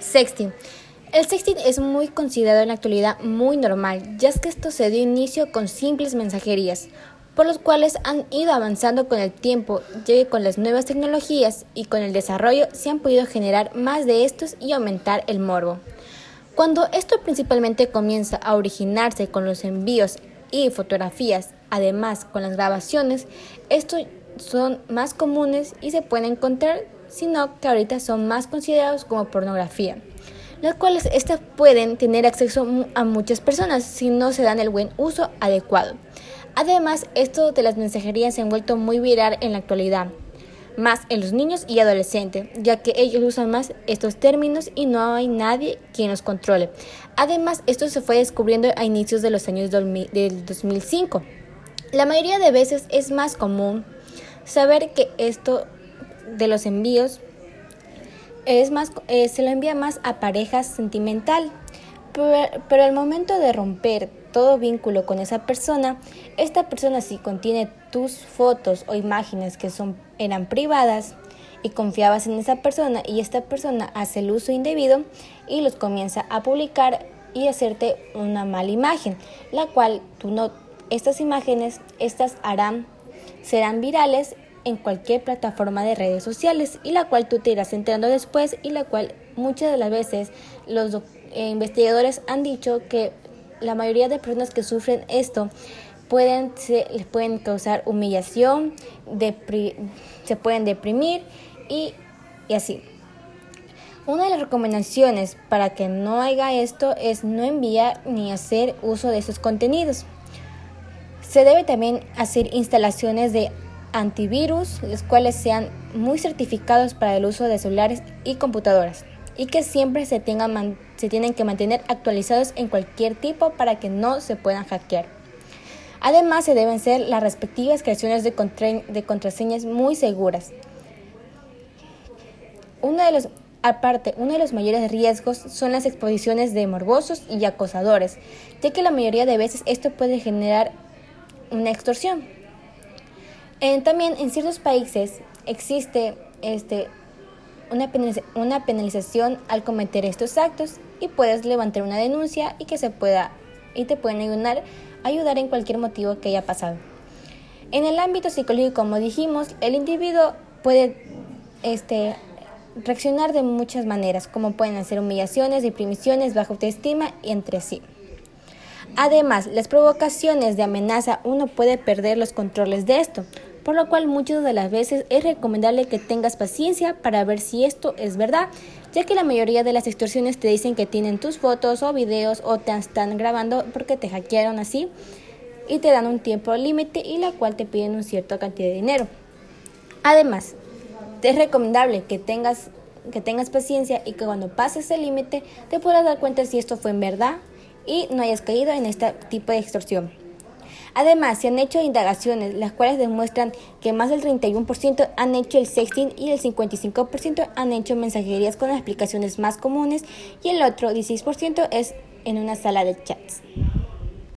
Sexting. El sexting es muy considerado en la actualidad muy normal, ya que esto se dio inicio con simples mensajerías, por los cuales han ido avanzando con el tiempo, ya que con las nuevas tecnologías y con el desarrollo se han podido generar más de estos y aumentar el morbo. Cuando esto principalmente comienza a originarse con los envíos y fotografías, además con las grabaciones, estos son más comunes y se pueden encontrar sino que ahorita son más considerados como pornografía, las cuales estas pueden tener acceso a muchas personas si no se dan el buen uso adecuado. Además, esto de las mensajerías se han vuelto muy viral en la actualidad, más en los niños y adolescentes, ya que ellos usan más estos términos y no hay nadie quien los controle. Además, esto se fue descubriendo a inicios de los años del 2005. La mayoría de veces es más común saber que esto de los envíos es más, eh, se lo envía más a parejas sentimental. Pero, pero al momento de romper todo vínculo con esa persona, esta persona si contiene tus fotos o imágenes que son, eran privadas y confiabas en esa persona y esta persona hace el uso indebido y los comienza a publicar y hacerte una mala imagen, la cual tú no, estas imágenes, estas harán, serán virales en cualquier plataforma de redes sociales y la cual tú te irás enterando después y la cual muchas de las veces los eh, investigadores han dicho que la mayoría de personas que sufren esto pueden les pueden causar humillación, se pueden deprimir y, y así. Una de las recomendaciones para que no haga esto es no enviar ni hacer uso de esos contenidos. Se debe también hacer instalaciones de antivirus, los cuales sean muy certificados para el uso de celulares y computadoras y que siempre se, tengan, se tienen que mantener actualizados en cualquier tipo para que no se puedan hackear. Además, se deben ser las respectivas creaciones de, contraseñas muy seguras. Uno de los, aparte, uno de los mayores riesgos son las exposiciones de morbosos y acosadores, ya que la mayoría de veces esto puede generar una extorsión también en ciertos países existe este, una, una penalización al cometer estos actos y puedes levantar una denuncia y que se pueda y te pueden ayudar, ayudar en cualquier motivo que haya pasado. En el ámbito psicológico, como dijimos, el individuo puede este, reaccionar de muchas maneras, como pueden hacer humillaciones, deprimiciones, baja autoestima, entre sí. Además, las provocaciones de amenaza uno puede perder los controles de esto, por lo cual muchas de las veces es recomendable que tengas paciencia para ver si esto es verdad, ya que la mayoría de las extorsiones te dicen que tienen tus fotos o videos o te están grabando porque te hackearon así y te dan un tiempo límite y la cual te piden un cierta cantidad de dinero. Además, es recomendable que tengas que tengas paciencia y que cuando pases el límite te puedas dar cuenta si esto fue en verdad y no hayas caído en este tipo de extorsión. Además, se han hecho indagaciones, las cuales demuestran que más del 31% han hecho el sexting y el 55% han hecho mensajerías con las aplicaciones más comunes y el otro 16% es en una sala de chats.